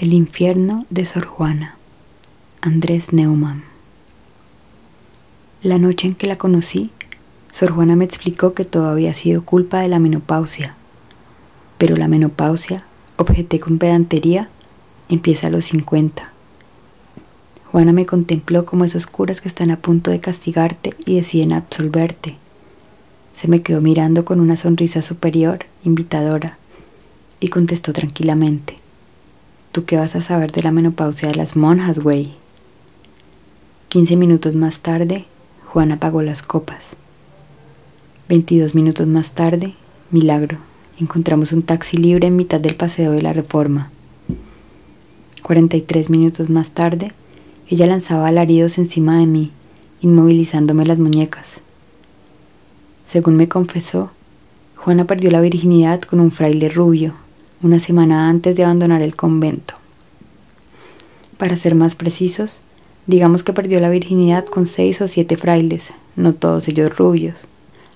El infierno de Sor Juana. Andrés Neumann. La noche en que la conocí, Sor Juana me explicó que todo había sido culpa de la menopausia. Pero la menopausia, objeté con pedantería, empieza a los 50. Juana me contempló como esos curas que están a punto de castigarte y deciden absolverte. Se me quedó mirando con una sonrisa superior, invitadora, y contestó tranquilamente. ¿Tú qué vas a saber de la menopausia de las monjas, güey? Quince minutos más tarde, Juan apagó las copas. Veintidós minutos más tarde, milagro, encontramos un taxi libre en mitad del paseo de la Reforma. Cuarenta y tres minutos más tarde, ella lanzaba alaridos encima de mí, inmovilizándome las muñecas. Según me confesó, Juana perdió la virginidad con un fraile rubio, una semana antes de abandonar el convento. Para ser más precisos, digamos que perdió la virginidad con seis o siete frailes, no todos ellos rubios,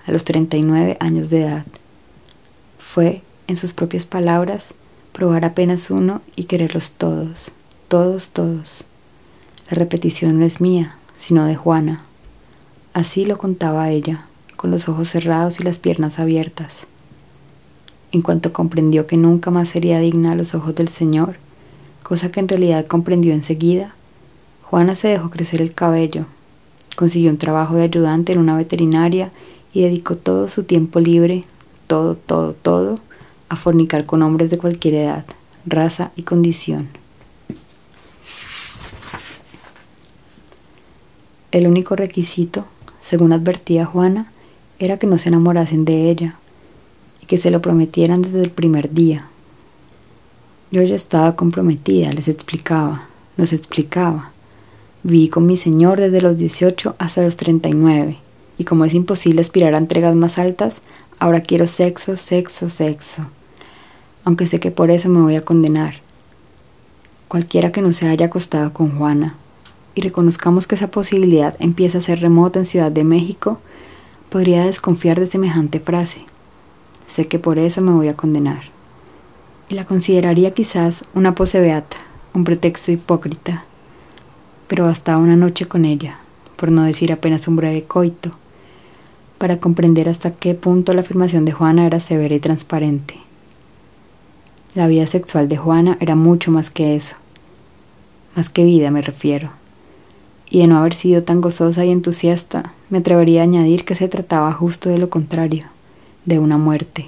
a los 39 años de edad. Fue, en sus propias palabras, probar apenas uno y quererlos todos, todos, todos. La repetición no es mía, sino de Juana. Así lo contaba ella, con los ojos cerrados y las piernas abiertas. En cuanto comprendió que nunca más sería digna a los ojos del Señor, cosa que en realidad comprendió enseguida, Juana se dejó crecer el cabello, consiguió un trabajo de ayudante en una veterinaria y dedicó todo su tiempo libre, todo, todo, todo, a fornicar con hombres de cualquier edad, raza y condición. El único requisito, según advertía Juana, era que no se enamorasen de ella, y que se lo prometieran desde el primer día. Yo ya estaba comprometida, les explicaba, nos explicaba. Viví con mi señor desde los 18 hasta los 39, y como es imposible aspirar a entregas más altas, ahora quiero sexo, sexo, sexo. Aunque sé que por eso me voy a condenar. Cualquiera que no se haya acostado con Juana, y reconozcamos que esa posibilidad empieza a ser remota en Ciudad de México, podría desconfiar de semejante frase. Sé que por eso me voy a condenar. Y la consideraría quizás una pose beata, un pretexto hipócrita. Pero bastaba una noche con ella, por no decir apenas un breve coito, para comprender hasta qué punto la afirmación de Juana era severa y transparente. La vida sexual de Juana era mucho más que eso, más que vida me refiero. Y de no haber sido tan gozosa y entusiasta, me atrevería a añadir que se trataba justo de lo contrario de una muerte,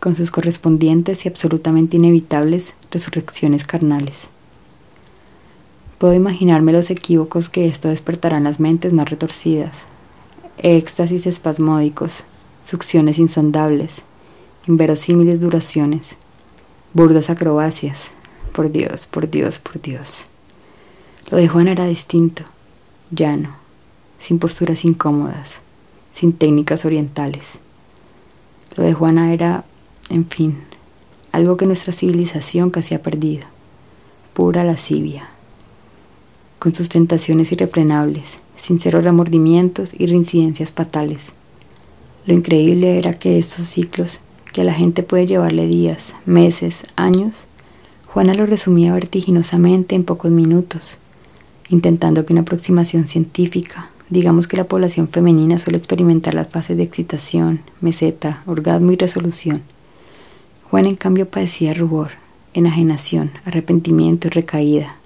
con sus correspondientes y absolutamente inevitables resurrecciones carnales. Puedo imaginarme los equívocos que esto despertará en las mentes más retorcidas, éxtasis espasmódicos, succiones insondables, inverosímiles duraciones, burdas acrobacias. Por Dios, por Dios, por Dios. Lo de Juan era distinto, llano, sin posturas incómodas, sin técnicas orientales. Lo de Juana era, en fin, algo que nuestra civilización casi ha perdido, pura lascivia, con sus tentaciones irrefrenables, sinceros remordimientos y reincidencias fatales. Lo increíble era que estos ciclos, que a la gente puede llevarle días, meses, años, Juana lo resumía vertiginosamente en pocos minutos, intentando que una aproximación científica, Digamos que la población femenina suele experimentar las fases de excitación, meseta, orgasmo y resolución. Juan en cambio padecía rubor, enajenación, arrepentimiento y recaída,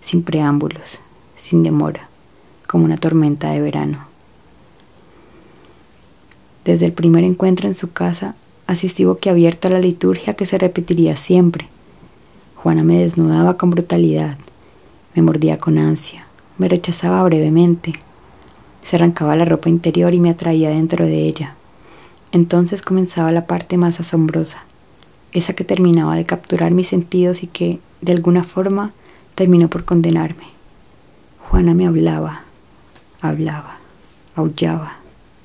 sin preámbulos, sin demora, como una tormenta de verano. Desde el primer encuentro en su casa, asistí abierto a la liturgia que se repetiría siempre. Juana me desnudaba con brutalidad, me mordía con ansia, me rechazaba brevemente, se arrancaba la ropa interior y me atraía dentro de ella. Entonces comenzaba la parte más asombrosa, esa que terminaba de capturar mis sentidos y que, de alguna forma, terminó por condenarme. Juana me hablaba, hablaba, aullaba,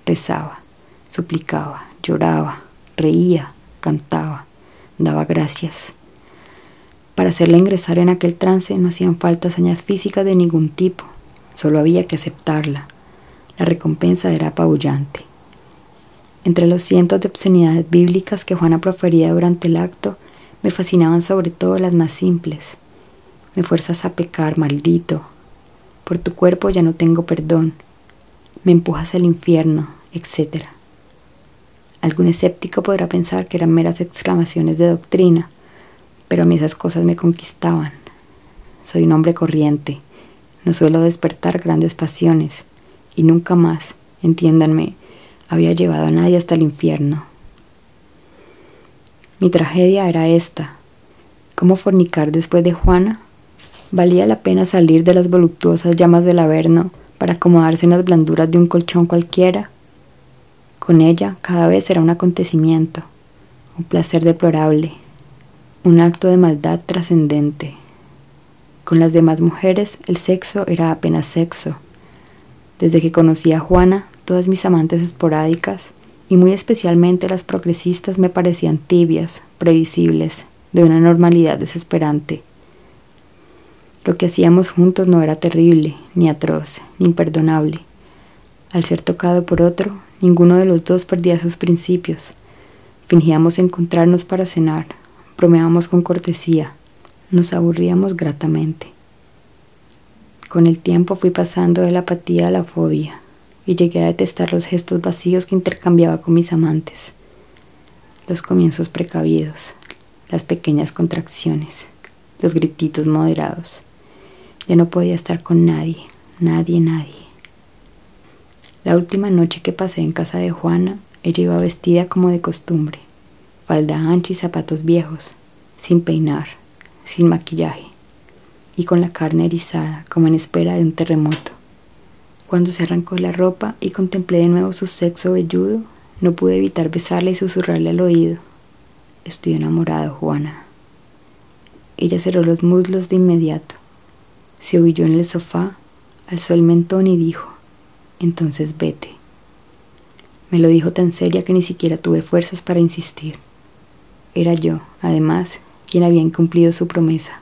rezaba, suplicaba, lloraba, reía, cantaba, daba gracias. Para hacerla ingresar en aquel trance no hacían falta hazañas físicas de ningún tipo, solo había que aceptarla la recompensa era apabullante. Entre los cientos de obscenidades bíblicas que Juana profería durante el acto, Me fascinaban sobre todo las más simples. Me fuerzas a pecar, maldito. Por tu cuerpo ya no tengo perdón. Me empujas al infierno, etc. Algún escéptico podrá pensar que eran meras exclamaciones de doctrina, pero a mí esas cosas me conquistaban. Soy un hombre corriente, no suelo despertar grandes pasiones, y nunca más, entiéndanme, había llevado a nadie hasta el infierno. Mi tragedia era esta. ¿Cómo fornicar después de Juana? Valía la pena salir de las voluptuosas llamas del Averno para acomodarse en las blanduras de un colchón cualquiera. Con ella cada vez era un acontecimiento, un placer deplorable, un acto de maldad trascendente. Con las demás mujeres el sexo era apenas sexo. Desde que conocí a Juana, todas mis amantes esporádicas, y muy especialmente las progresistas, me parecían tibias, previsibles, de una normalidad desesperante. Lo que hacíamos juntos no era terrible, ni atroz, ni imperdonable. Al ser tocado por otro, ninguno de los dos perdía sus principios. Fingíamos encontrarnos para cenar, bromeábamos con cortesía, nos aburríamos gratamente. Con el tiempo fui pasando de la apatía a la fobia y llegué a detestar los gestos vacíos que intercambiaba con mis amantes, los comienzos precavidos, las pequeñas contracciones, los grititos moderados. Ya no podía estar con nadie, nadie, nadie. La última noche que pasé en casa de Juana, ella iba vestida como de costumbre, falda ancha y zapatos viejos, sin peinar, sin maquillaje, y con la carne erizada como en espera de un terremoto. Cuando se arrancó la ropa y contemplé de nuevo su sexo velludo, no pude evitar besarle y susurrarle al oído. Estoy enamorado, Juana. Ella cerró los muslos de inmediato se humilló en el sofá, alzó el mentón y dijo, entonces vete. Me lo dijo tan seria que ni siquiera tuve fuerzas para insistir. Era yo, además, quien había incumplido su promesa.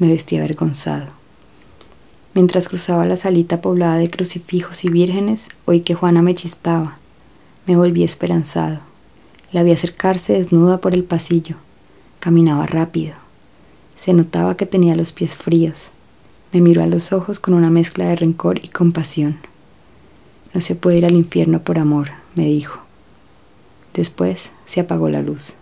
Me vestí avergonzado. Mientras cruzaba la salita poblada de crucifijos y vírgenes, oí que Juana me chistaba. Me volví esperanzado. La vi acercarse desnuda por el pasillo. Caminaba rápido. Se notaba que tenía los pies fríos. Me miró a los ojos con una mezcla de rencor y compasión. No se puede ir al infierno por amor, me dijo. Después se apagó la luz.